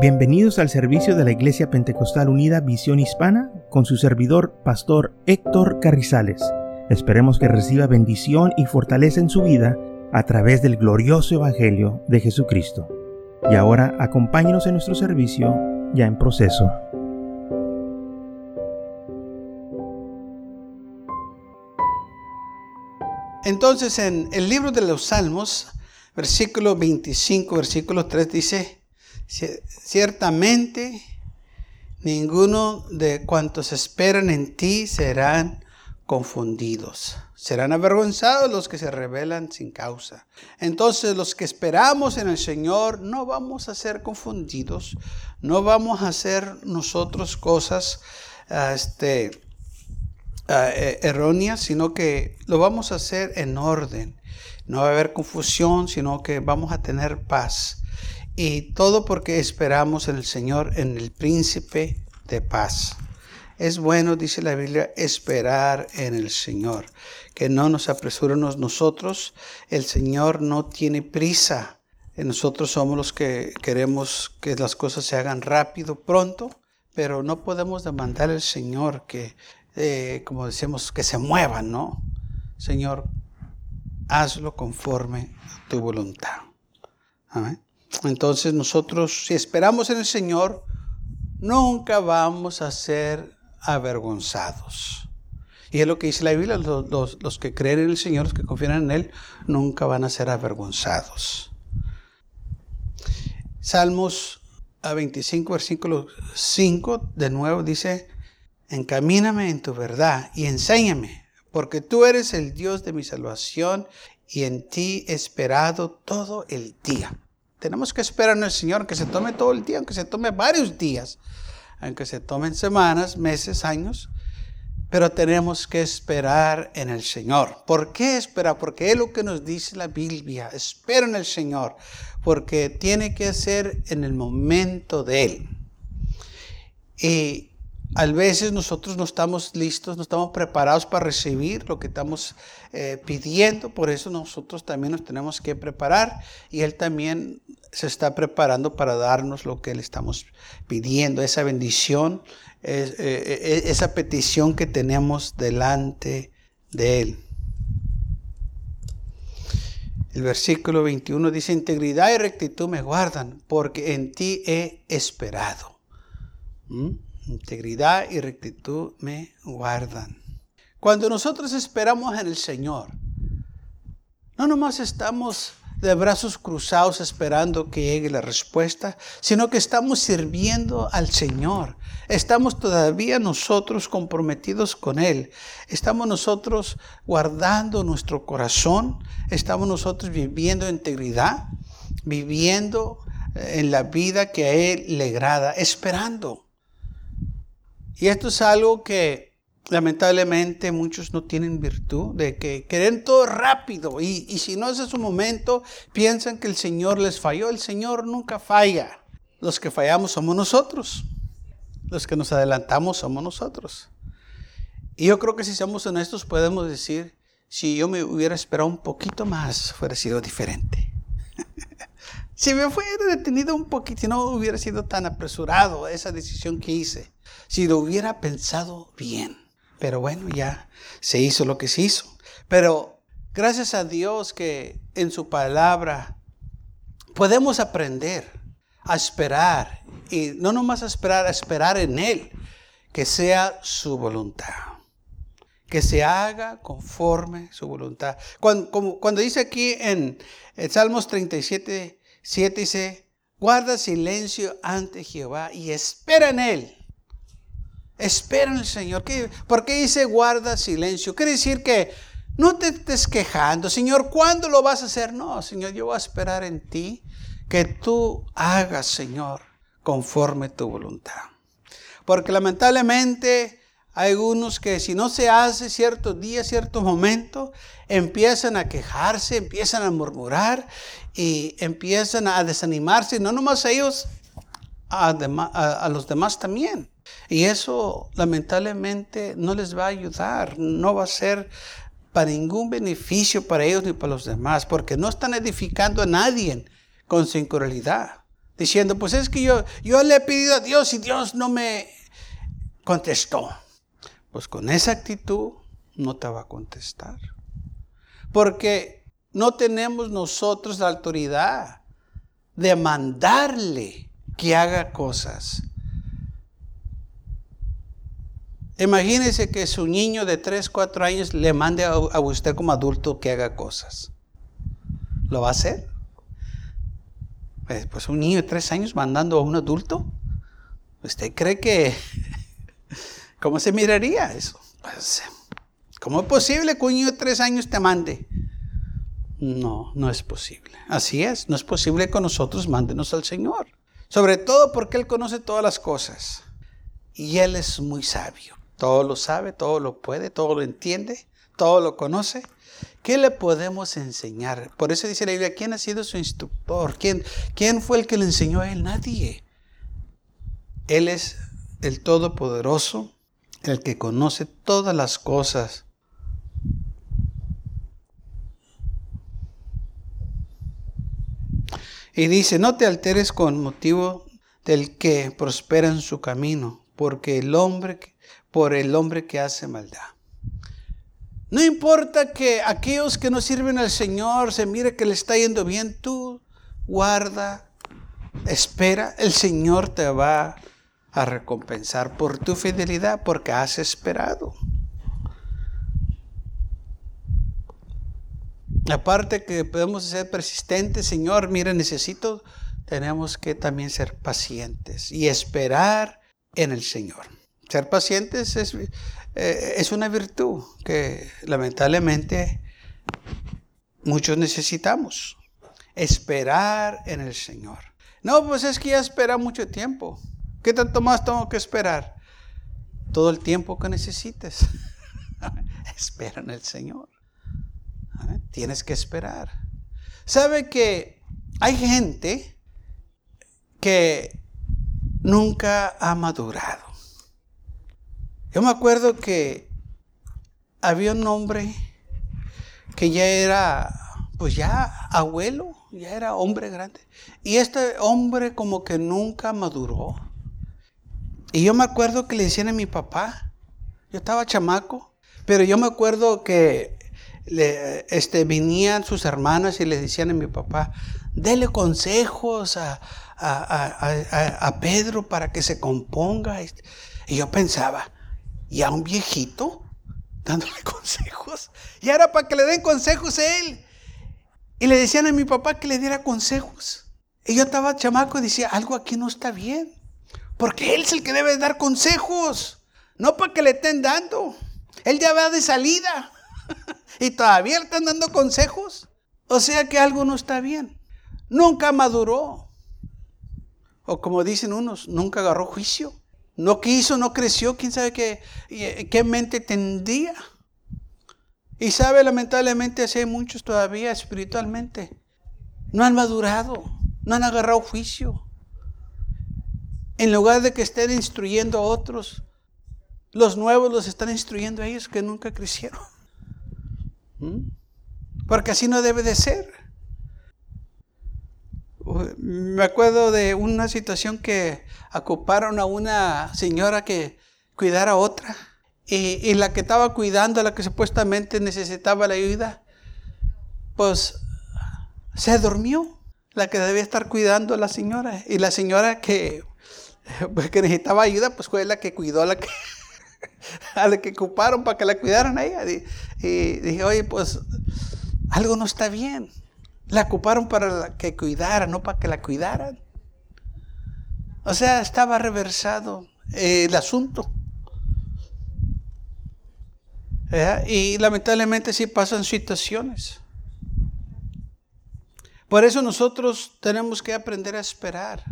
Bienvenidos al servicio de la Iglesia Pentecostal Unida Visión Hispana con su servidor, Pastor Héctor Carrizales. Esperemos que reciba bendición y fortaleza en su vida a través del glorioso Evangelio de Jesucristo. Y ahora acompáñenos en nuestro servicio ya en proceso. Entonces en el libro de los Salmos, versículo 25, versículo 3 dice, Ciertamente, ninguno de cuantos esperan en ti serán confundidos. Serán avergonzados los que se rebelan sin causa. Entonces los que esperamos en el Señor no vamos a ser confundidos, no vamos a hacer nosotros cosas ah, este, ah, eh, erróneas, sino que lo vamos a hacer en orden. No va a haber confusión, sino que vamos a tener paz. Y todo porque esperamos en el Señor, en el príncipe de paz. Es bueno, dice la Biblia, esperar en el Señor, que no nos apresuremos nosotros. El Señor no tiene prisa. Nosotros somos los que queremos que las cosas se hagan rápido, pronto, pero no podemos demandar al Señor que, eh, como decimos, que se mueva, ¿no? Señor, hazlo conforme a tu voluntad. Amén. Entonces nosotros, si esperamos en el Señor, nunca vamos a ser avergonzados. Y es lo que dice la Biblia, los, que creen en el Señor, los que confían en Él, nunca van a ser avergonzados. Salmos a 25, versículo 5, de nuevo dice, encamíname en tu verdad y enséñame, porque tú eres el Dios de mi salvación y en ti he esperado todo el día. Tenemos que esperar en el Señor, aunque se tome todo el día, aunque se tome varios días, aunque se tomen semanas, meses, años, pero tenemos que esperar en el Señor. ¿Por qué esperar? Porque es lo que nos dice la Biblia. Espera en el Señor, porque tiene que ser en el momento de Él. Y a veces nosotros no estamos listos, no estamos preparados para recibir lo que estamos eh, pidiendo, por eso nosotros también nos tenemos que preparar y Él también se está preparando para darnos lo que le estamos pidiendo, esa bendición, eh, eh, esa petición que tenemos delante de Él. El versículo 21 dice, integridad y rectitud me guardan, porque en ti he esperado. ¿Mm? Integridad y rectitud me guardan. Cuando nosotros esperamos en el Señor, no nomás estamos de brazos cruzados esperando que llegue la respuesta, sino que estamos sirviendo al Señor. Estamos todavía nosotros comprometidos con Él. Estamos nosotros guardando nuestro corazón. Estamos nosotros viviendo integridad, viviendo en la vida que a Él le agrada, esperando. Y esto es algo que lamentablemente muchos no tienen virtud de que quieren todo rápido y, y si no es su momento, piensan que el Señor les falló. El Señor nunca falla. Los que fallamos somos nosotros. Los que nos adelantamos somos nosotros. Y yo creo que si somos honestos podemos decir, si yo me hubiera esperado un poquito más, hubiera sido diferente. si me fuera detenido un poquito, no hubiera sido tan apresurado esa decisión que hice si lo hubiera pensado bien. Pero bueno, ya se hizo lo que se hizo. Pero gracias a Dios que en su palabra podemos aprender a esperar. Y no nomás a esperar, a esperar en Él, que sea su voluntad. Que se haga conforme su voluntad. Cuando, dice aquí en, en Salmos 37, 7 dice, guarda silencio ante Jehová y espera en Él. Espera en el Señor. ¿Por qué dice guarda silencio? Quiere decir que no te estés quejando. Señor, ¿cuándo lo vas a hacer? No, Señor, yo voy a esperar en ti que tú hagas, Señor, conforme tu voluntad. Porque lamentablemente hay algunos que si no se hace cierto día, cierto momento, empiezan a quejarse, empiezan a murmurar y empiezan a desanimarse. No nomás ellos, a los demás también. Y eso lamentablemente no les va a ayudar, no va a ser para ningún beneficio para ellos ni para los demás, porque no están edificando a nadie con su diciendo, pues es que yo, yo le he pedido a Dios y Dios no me contestó. Pues con esa actitud no te va a contestar. Porque no tenemos nosotros la autoridad de mandarle que haga cosas. Imagínese que su niño de 3, 4 años le mande a, usted como adulto que haga cosas. ¿Lo va a hacer? Pues, pues un niño de 3 años mandando a un adulto. ¿Usted cree que... ¿Cómo se miraría eso? Pues, ¿Cómo es posible que un niño de 3 años te mande? No, no es posible. Así es, no es posible que nosotros mándenos al Señor. Sobre todo porque Él conoce todas las cosas. Y Él es muy sabio. Todo lo sabe, todo lo puede, todo lo entiende, todo lo conoce. ¿Qué le podemos enseñar? Por eso dice la Biblia, ¿quién ha sido su instructor? ¿Quién, quién fue el que le enseñó a él? Nadie. Él es el Todopoderoso, el que conoce todas las cosas. Y dice, no te alteres con motivo del que prospera en su camino, porque el hombre por el hombre que hace maldad. No importa que aquellos que no sirven al Señor se mire que le está yendo bien, tú guarda, espera, el Señor te va a recompensar por tu fidelidad porque has esperado. Aparte que podemos ser persistentes, Señor, mira, necesito, tenemos que también ser pacientes y esperar en el Señor. Ser pacientes es, eh, es una virtud que lamentablemente muchos necesitamos. Esperar en el Señor. No, pues es que ya espera mucho tiempo. ¿Qué tanto más tengo que esperar? Todo el tiempo que necesites. Espera en el Señor. Tienes que esperar. ¿Sabe que hay gente que nunca ha madurado? Yo me acuerdo que había un hombre que ya era, pues ya abuelo, ya era hombre grande. Y este hombre como que nunca maduró. Y yo me acuerdo que le decían a mi papá, yo estaba chamaco, pero yo me acuerdo que le, este, venían sus hermanas y le decían a mi papá, dele consejos a, a Pedro para que se componga. Y yo pensaba, y a un viejito dándole consejos. Y era para que le den consejos a él. Y le decían a mi papá que le diera consejos. Y yo estaba chamaco y decía, algo aquí no está bien. Porque él es el que debe dar consejos. No para que le estén dando. Él ya va de salida. y todavía le están dando consejos. O sea que algo no está bien. Nunca maduró. O como dicen unos, nunca agarró juicio. No quiso, no creció, quién sabe qué, qué mente tendría. Y sabe, lamentablemente, así hay muchos todavía espiritualmente. No han madurado, no han agarrado juicio. En lugar de que estén instruyendo a otros, los nuevos los están instruyendo a ellos que nunca crecieron. ¿Mm? Porque así no debe de ser. Me acuerdo de una situación que ocuparon a una señora que cuidara a otra. Y, la que estaba cuidando, la que supuestamente necesitaba la ayuda, pues se durmió. La que debía estar cuidando a la señora. Y la señora que, pues, necesitaba ayuda, pues fue la que cuidó a la que, a ocuparon para que la cuidaran a ella. Y, y dije, oye, pues algo no está bien. La ocuparon para que cuidara, no para que la cuidaran. O sea, estaba reversado eh, el asunto. Y lamentablemente sí pasan situaciones. Por eso nosotros tenemos que aprender a esperar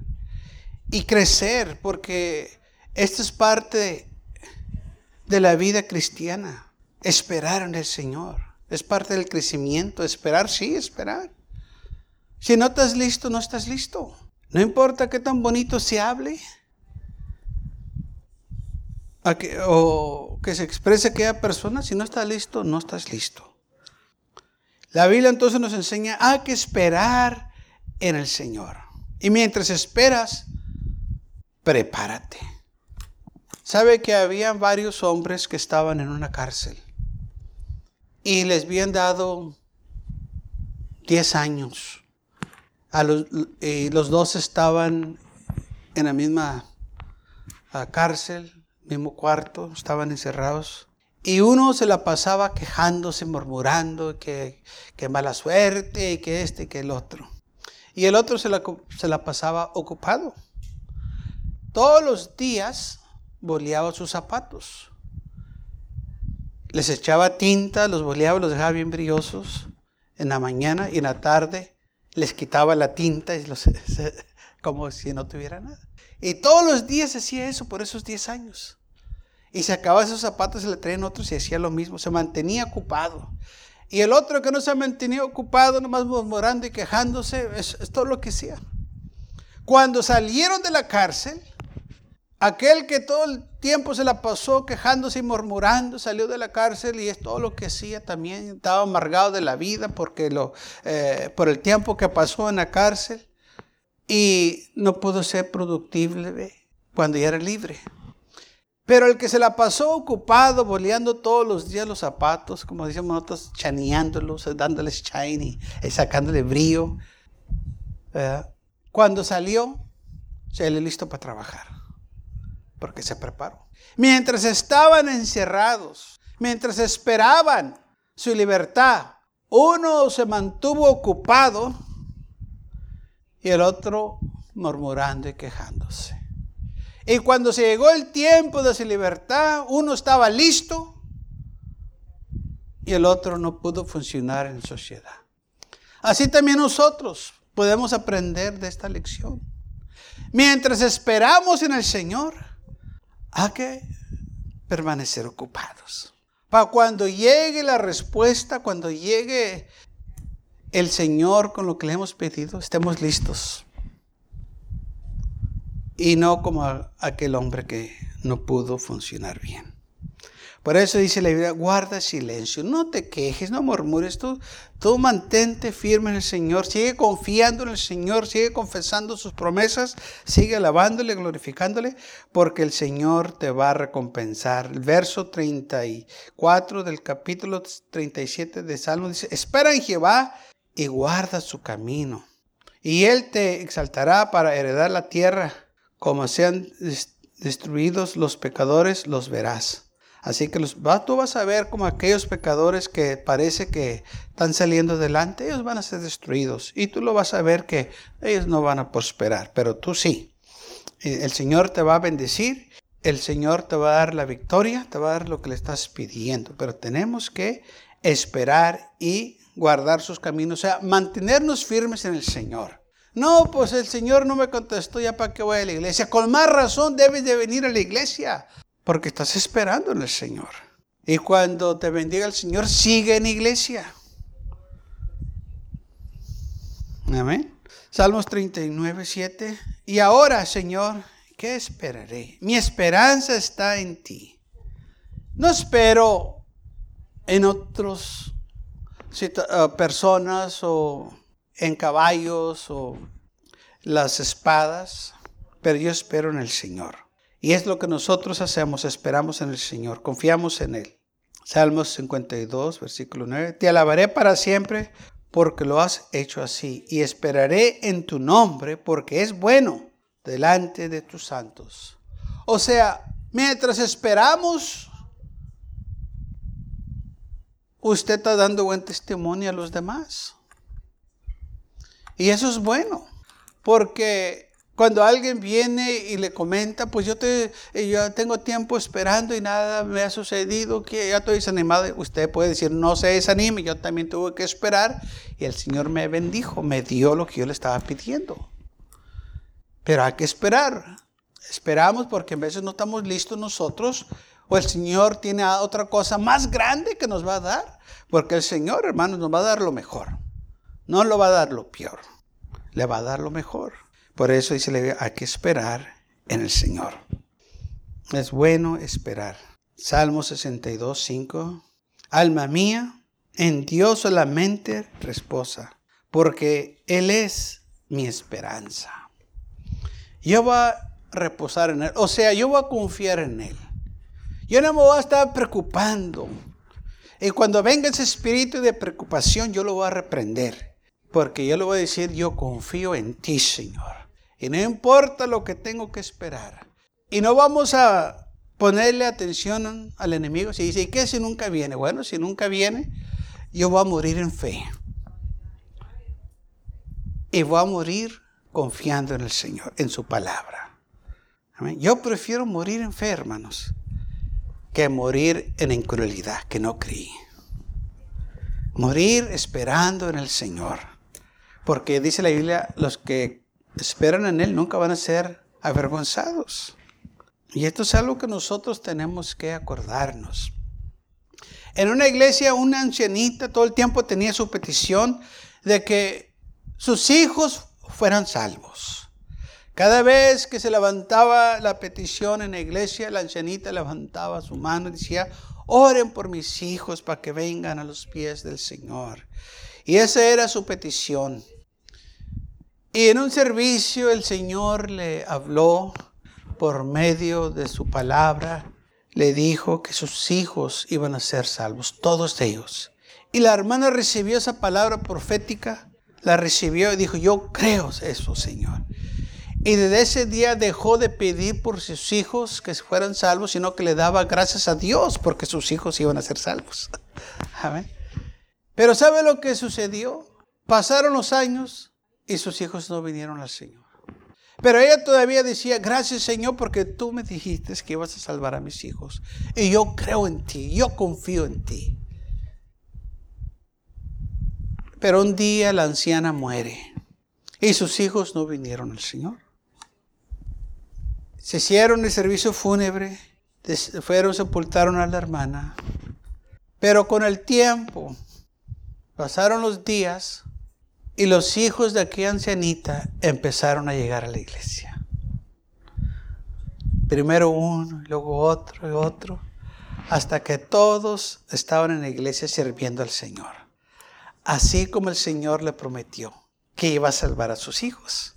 y crecer, porque esto es parte de la vida cristiana. Esperar en el Señor. Es parte del crecimiento. Esperar, sí, esperar. Si no estás listo, no estás listo. No importa qué tan bonito se hable o que se exprese aquella persona, si no estás listo, no estás listo. La Biblia entonces nos enseña a que esperar en el Señor. Y mientras esperas, prepárate. Sabe que habían varios hombres que estaban en una cárcel y les habían dado 10 años. A y los dos estaban en la misma ah, cárcel, mismo cuarto, estaban encerrados. Y uno se la pasaba quejándose, murmurando que, mala suerte, que este, y que el otro. Y el otro se la, se la pasaba ocupado. Todos los días boleaba sus zapatos. Les echaba tinta, los boleaba, los dejaba bien brillosos en la mañana y en la tarde les quitaba la tinta y los, como si no tuviera nada. Y todos los días hacía eso por esos 10 años. Y se acababa esos zapatos, se le traían otros y hacía lo mismo. Se mantenía ocupado. Y el otro que no se mantenía ocupado, nomás murmurando y quejándose, es, es todo lo que hacía. Cuando salieron de la cárcel, Aquel que todo el tiempo se la pasó quejándose y murmurando, salió de la cárcel y es todo lo que hacía también. Estaba amargado de la vida porque lo, eh, por el tiempo que pasó en la cárcel y no pudo ser productible cuando ya era libre. Pero el que se la pasó ocupado, boleando todos los días los zapatos, como decimos nosotros, chaneándolos, dándoles shiny, eh, sacándole brillo, cuando salió, se le listo para trabajar porque se preparó. Mientras estaban encerrados, mientras esperaban su libertad, uno se mantuvo ocupado y el otro murmurando y quejándose. Y cuando se llegó el tiempo de su libertad, uno estaba listo y el otro no pudo funcionar en sociedad. Así también nosotros podemos aprender de esta lección. Mientras esperamos en el Señor, hay que permanecer ocupados. Para cuando llegue la respuesta, cuando llegue el Señor con lo que le hemos pedido, estemos listos. Y no como aquel hombre que no pudo funcionar bien. Por eso dice la Biblia, guarda silencio, no te quejes, no murmures, tú, tú mantente firme en el Señor, sigue confiando en el Señor, sigue confesando sus promesas, sigue alabándole, glorificándole, porque el Señor te va a recompensar. El verso 34 del capítulo 37 de Salmo dice, espera en Jehová y guarda su camino, y Él te exaltará para heredar la tierra, como sean destruidos los pecadores, los verás. Así que los, tú vas a ver como aquellos pecadores que parece que están saliendo adelante, ellos van a ser destruidos. Y tú lo vas a ver que ellos no van a prosperar, pero tú sí. El Señor te va a bendecir, el Señor te va a dar la victoria, te va a dar lo que le estás pidiendo. Pero tenemos que esperar y guardar sus caminos, o sea, mantenernos firmes en el Señor. No, pues el Señor no me contestó, ya para qué voy a la iglesia. Con más razón debes de venir a la iglesia porque estás esperando en el Señor. Y cuando te bendiga el Señor, sigue en iglesia. Amén. Salmos 39, 7. Y ahora, Señor, ¿qué esperaré? Mi esperanza está en ti. No espero en otras eh, personas o en caballos o las espadas, pero yo espero en el Señor. Y es lo que nosotros hacemos, esperamos en el Señor, confiamos en Él. Salmos 52, versículo 9. Te alabaré para siempre porque lo has hecho así y esperaré en tu nombre porque es bueno delante de tus santos. O sea, mientras esperamos, usted está dando buen testimonio a los demás. Y eso es bueno, porque cuando alguien viene y le comenta, pues yo, te, yo tengo tiempo esperando y nada me ha sucedido, que ya estoy desanimado. Usted puede decir, no se desanime, yo también tuve que esperar y el Señor me bendijo, me dio lo que yo le estaba pidiendo. Pero hay que esperar. Esperamos porque a veces no estamos listos nosotros o el Señor tiene otra cosa más grande que nos va a dar. Porque el Señor, hermanos, nos va a dar lo mejor. No lo va a dar lo peor. Le va a dar lo mejor. Por eso dice, hay que esperar en el Señor. Es bueno esperar. Salmo 62, 5. Alma mía, en Dios solamente reposa, porque Él es mi esperanza. yo voy a reposar en Él. O sea, yo voy a confiar en Él. Yo no me voy a estar preocupando. Y cuando venga ese espíritu de preocupación, yo lo voy a reprender. Porque yo le voy a decir, yo confío en ti, Señor. Y no importa lo que tengo que esperar. Y no vamos a ponerle atención al enemigo. Si dice, ¿y qué si nunca viene? Bueno, si nunca viene, yo voy a morir en fe. Y voy a morir confiando en el Señor, en su palabra. Yo prefiero morir en fe, hermanos, que morir en incredulidad, que no creí. Morir esperando en el Señor. Porque dice la Biblia, los que esperan en Él nunca van a ser avergonzados. Y esto es algo que nosotros tenemos que acordarnos. En una iglesia, una ancianita todo el tiempo tenía su petición de que sus hijos fueran salvos. Cada vez que se levantaba la petición en la iglesia, la ancianita levantaba su mano y decía, oren por mis hijos para que vengan a los pies del Señor. Y esa era su petición. Y en un servicio el Señor le habló por medio de su palabra, le dijo que sus hijos iban a ser salvos, todos ellos. Y la hermana recibió esa palabra profética, la recibió y dijo, yo creo eso, Señor. Y desde ese día dejó de pedir por sus hijos que fueran salvos, sino que le daba gracias a Dios porque sus hijos iban a ser salvos. Pero ¿sabe lo que sucedió? Pasaron los años y sus hijos no vinieron al Señor. Pero ella todavía decía, gracias Señor porque tú me dijiste que ibas a salvar a mis hijos. Y yo creo en ti, yo confío en ti. Pero un día la anciana muere y sus hijos no vinieron al Señor. Se hicieron el servicio fúnebre, fueron, sepultaron a la hermana. Pero con el tiempo, pasaron los días y los hijos de aquella ancianita empezaron a llegar a la iglesia. Primero uno, luego otro y otro, hasta que todos estaban en la iglesia sirviendo al Señor. Así como el Señor le prometió que iba a salvar a sus hijos.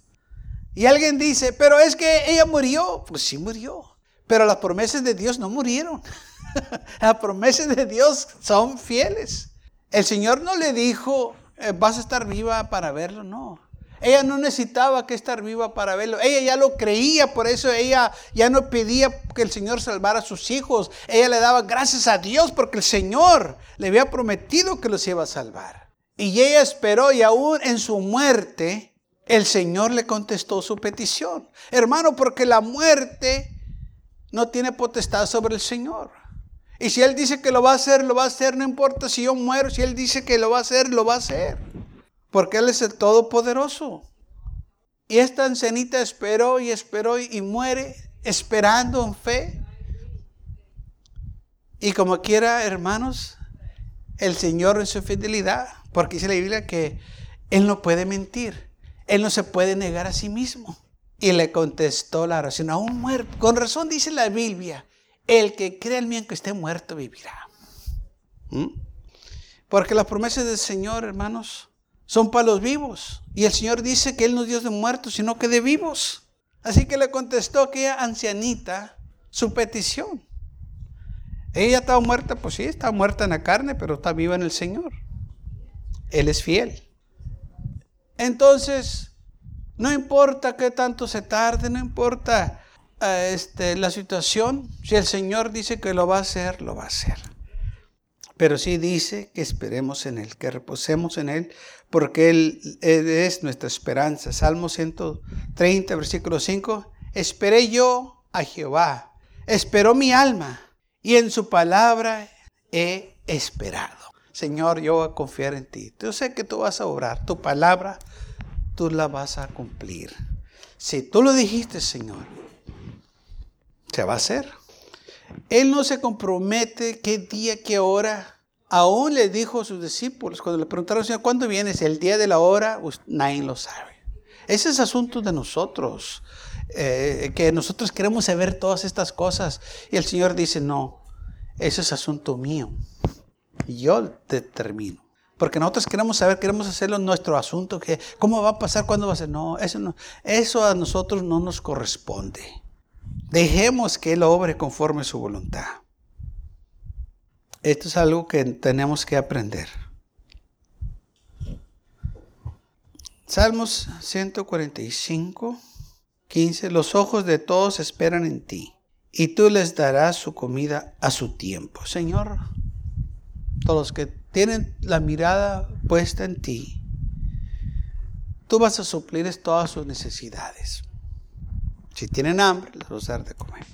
Y alguien dice, pero es que ella murió. Pues sí murió. Pero las promesas de Dios no murieron. las promesas de Dios son fieles. El Señor no le dijo, vas a estar viva para verlo. No. Ella no necesitaba que estar viva para verlo. Ella ya lo creía, por eso ella ya no pedía que el Señor salvara a sus hijos. Ella le daba gracias a Dios porque el Señor le había prometido que los iba a salvar. Y ella esperó y aún en su muerte, el Señor le contestó su petición. Hermano, porque la muerte no tiene potestad sobre el Señor. Y si Él dice que lo va a hacer, lo va a hacer, no importa si yo muero, si Él dice que lo va a hacer, lo va a hacer. Porque Él es el Todopoderoso. Y esta ancianita esperó y esperó y muere esperando en fe. Y como quiera, hermanos, el Señor en su fidelidad, porque dice la Biblia que Él no puede mentir. Él no se puede negar a sí mismo. Y le contestó la oración, aún muerto. Con razón dice la Biblia, el que cree en mí aunque esté muerto vivirá. ¿Mm? Porque las promesas del Señor, hermanos, son para los vivos. Y el Señor dice que Él no es Dios de muertos, sino que de vivos. Así que le contestó aquella ancianita su petición. Ella estaba muerta, pues sí, está muerta en la carne, pero está viva en el Señor. Él es fiel. Entonces, no importa qué tanto se tarde, no importa este, la situación, si el Señor dice que lo va a hacer, lo va a hacer. Pero sí dice que esperemos en Él, que reposemos en Él, porque Él, Él es nuestra esperanza. Salmo 130, versículo 5. Esperé yo a Jehová, esperó mi alma, y en su palabra he esperado. Señor, yo voy a confiar en ti. Yo sé que tú vas a obrar. Tu palabra, tú la vas a cumplir. Si tú lo dijiste, Señor, se va a hacer. Él no se compromete qué día, qué hora. Aún le dijo a sus discípulos, cuando le preguntaron, Señor, ¿cuándo vienes? El día de la hora, pues, nadie lo sabe. Ese es asunto de nosotros, eh, que nosotros queremos saber todas estas cosas. Y el Señor dice, no, ese es asunto mío yo determino. Porque nosotros queremos saber, queremos hacerlo nuestro asunto, cómo va a pasar, cuándo va a ser. No, eso no, eso a nosotros no nos corresponde. Dejemos que Él obre conforme su voluntad. Esto es algo que tenemos que aprender. Salmos 145, 15. Los ojos de todos esperan en ti, y tú les darás su comida a su tiempo. Señor, todos los que tienen la mirada puesta en ti, tú vas a suplir todas sus necesidades. Si tienen hambre, les vas a dar de comer.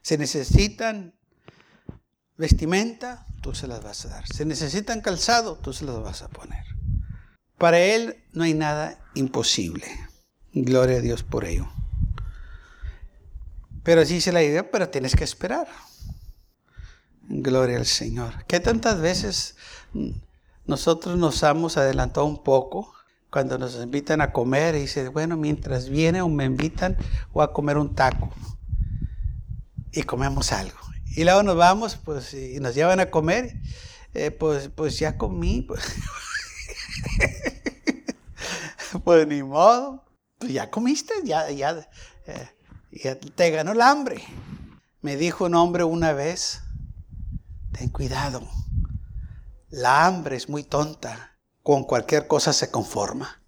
Si necesitan vestimenta, tú se las vas a dar. Si necesitan calzado, tú se las vas a poner. Para Él no hay nada imposible. Gloria a Dios por ello. Pero así dice la idea, pero tienes que esperar. Gloria al Señor. ¿Qué tantas veces nosotros nos hemos adelantado un poco cuando nos invitan a comer y bueno, mientras viene o me invitan, voy a comer un taco. Y comemos algo. Y luego nos vamos, pues, y nos llevan a comer, eh, pues, pues ya comí. Pues. pues ni modo. Pues ya comiste, ya, ya, eh, ya te ganó el hambre. Me dijo un hombre una vez, ten cuidado, la hambre es muy tonta con cualquier cosa se conforma.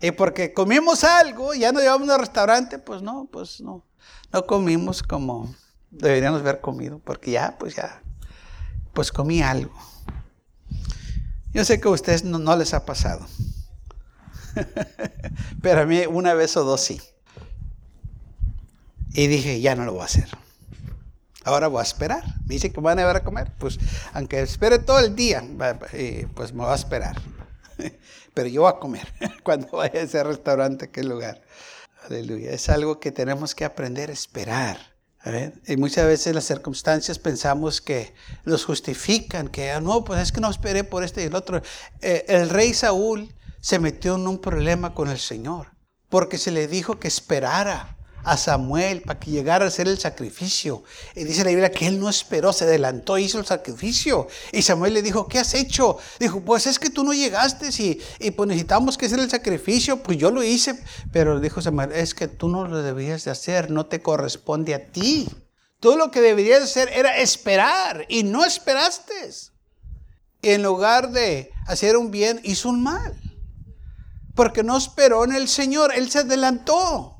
y porque comimos algo, ya no llevamos al restaurante, pues no, pues no, no comimos como deberíamos haber comido, porque ya, pues ya, pues comí algo. Yo sé que a ustedes no, no les ha pasado, pero a mí una vez o dos sí. Y dije, ya no lo voy a hacer. Ahora voy a esperar. Me dice que van a ver a comer. Pues aunque espere todo el día, pues me voy a esperar. Pero yo voy a comer cuando vaya a ese restaurante, aquel lugar. Aleluya. Es algo que tenemos que aprender a esperar. Y muchas veces las circunstancias pensamos que los justifican, que ah, no, pues es que no esperé por este y el otro. Eh, el rey Saúl se metió en un problema con el Señor, porque se le dijo que esperara a Samuel para que llegara a hacer el sacrificio. Y dice la Biblia que él no esperó, se adelantó, hizo el sacrificio. Y Samuel le dijo, ¿qué has hecho? Dijo, pues es que tú no llegaste y, y pues necesitamos que hacer el sacrificio. Pues yo lo hice. Pero dijo Samuel, es que tú no lo debías de hacer, no te corresponde a ti. Todo lo que deberías hacer era esperar y no esperaste. Y en lugar de hacer un bien, hizo un mal. Porque no esperó en el Señor, Él se adelantó.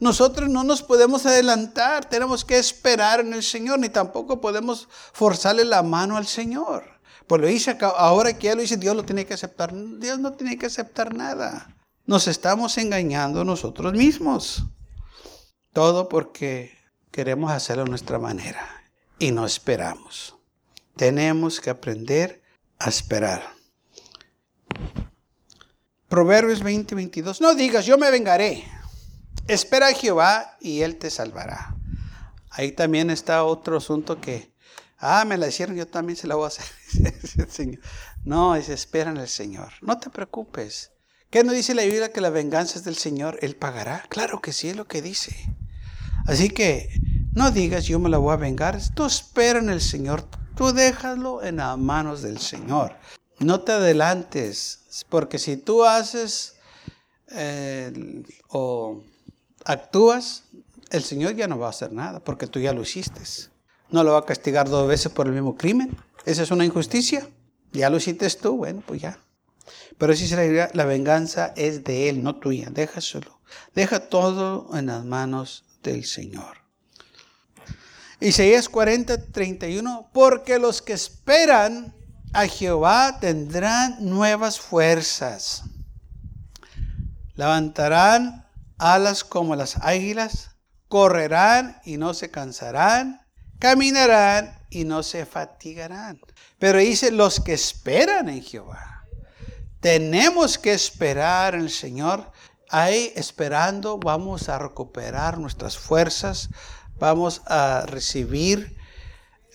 Nosotros no nos podemos adelantar, tenemos que esperar en el Señor, ni tampoco podemos forzarle la mano al Señor. Pues lo dice ahora que ya lo dice, Dios lo tiene que aceptar. Dios no tiene que aceptar nada. Nos estamos engañando nosotros mismos. Todo porque queremos hacerlo a nuestra manera y no esperamos. Tenemos que aprender a esperar. Proverbios 20, 22. No digas, yo me vengaré. Espera a Jehová y Él te salvará. Ahí también está otro asunto que, ah, me la hicieron, yo también se la voy a hacer. no, es espera en el Señor. No te preocupes. ¿Qué no dice la Biblia que la venganza es del Señor? Él pagará. Claro que sí es lo que dice. Así que no digas yo me la voy a vengar. Tú espera en el Señor. Tú déjalo en las manos del Señor. No te adelantes. Porque si tú haces eh, o actúas, el Señor ya no va a hacer nada porque tú ya lo hiciste. No lo va a castigar dos veces por el mismo crimen. Esa es una injusticia. Ya lo hiciste tú, bueno, pues ya. Pero si la, la venganza es de Él, no tuya. Déjaselo. Deja todo en las manos del Señor. Isaías 40, 31. Porque los que esperan a Jehová tendrán nuevas fuerzas. Levantarán alas como las águilas, correrán y no se cansarán, caminarán y no se fatigarán. Pero dice los que esperan en Jehová. Tenemos que esperar en el Señor. Ahí esperando vamos a recuperar nuestras fuerzas, vamos a recibir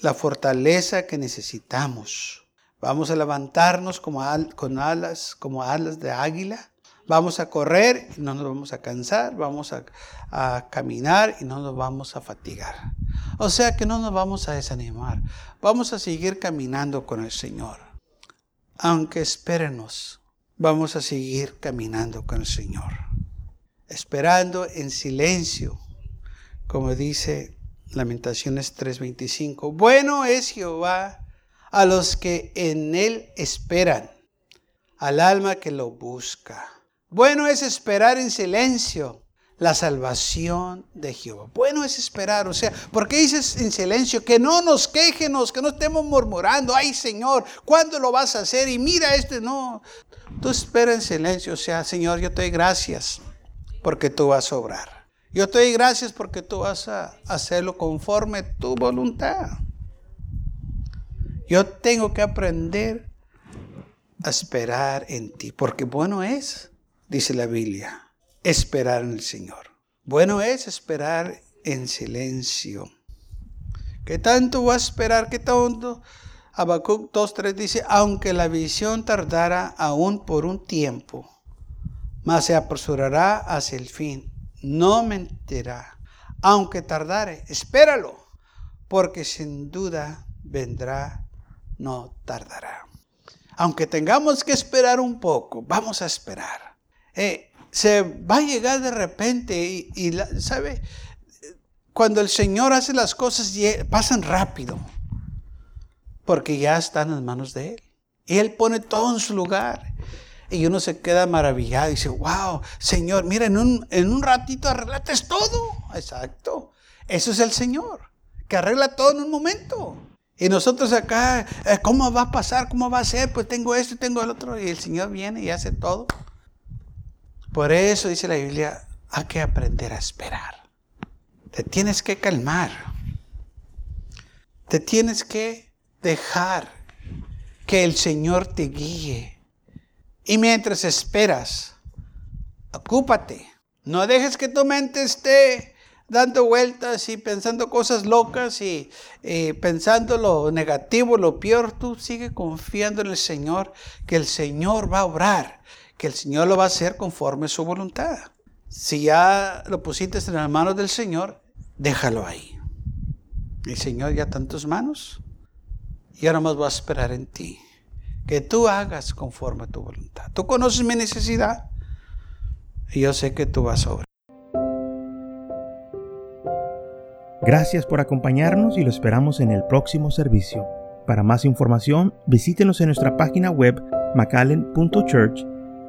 la fortaleza que necesitamos. Vamos a levantarnos como con alas, como alas de águila Vamos a correr y no nos vamos a cansar, vamos a, caminar y no nos vamos a fatigar. O sea que no nos vamos a desanimar, vamos a seguir caminando con el Señor. Aunque espérenos, vamos a seguir caminando con el Señor. Esperando en silencio, como dice Lamentaciones 3:25. Bueno es Jehová a los que en él esperan, al alma que lo busca. Bueno es esperar en silencio la salvación de Jehová. Bueno es esperar, o sea, ¿por qué dices en silencio? Que no nos quejenos, que no estemos murmurando, ay Señor, ¿cuándo lo vas a hacer? Y mira este, no, tú espera en silencio, o sea, Señor, yo te doy gracias porque tú vas a obrar. Yo te doy gracias porque tú vas a hacerlo conforme tu voluntad. Yo tengo que aprender a esperar en ti, porque bueno es dice la Biblia, esperar en el Señor. Bueno es esperar en silencio. ¿Qué tanto va a esperar? ¿Qué tanto? Habacuc 2.3 dice, aunque la visión tardara aún por un tiempo, mas se apresurará hacia el fin. No mentirá. Aunque tardare, espéralo, porque sin duda vendrá, no tardará. Aunque tengamos que esperar un poco, vamos a esperar. Eh, se va a llegar de repente y, ¿sabe? Cuando el Señor hace las cosas, pasan rápido, porque ya están en las manos de Él. Y Él pone todo en su lugar. Y uno se queda maravillado y dice, wow, Señor, mira, en un, en un ratito arreglates todo. Exacto. Eso es el Señor, que arregla todo en un momento. Y nosotros acá, eh, ¿cómo va a pasar? ¿Cómo va a ser? Pues tengo esto y tengo el otro. Y el Señor viene y hace todo por eso dice la Biblia, hay que aprender a esperar. Te tienes que calmar. Te tienes que dejar que el Señor te guíe. Y mientras esperas, ocúpate. No dejes que tu mente esté dando vueltas y pensando cosas locas y, y, pensando lo negativo, lo peor. Tú sigue confiando en el Señor, que el Señor va a obrar que el Señor lo va a hacer conforme su voluntad. Si ya lo pusiste en las manos del Señor, déjalo ahí. El Señor ya está en tus manos y ahora más va a esperar en ti. Que tú hagas conforme a tu voluntad. Tú conoces mi necesidad y yo sé que tú vas a obrar. Gracias por acompañarnos y lo esperamos en el próximo servicio. Para más información, visítenos en nuestra página web macallen.church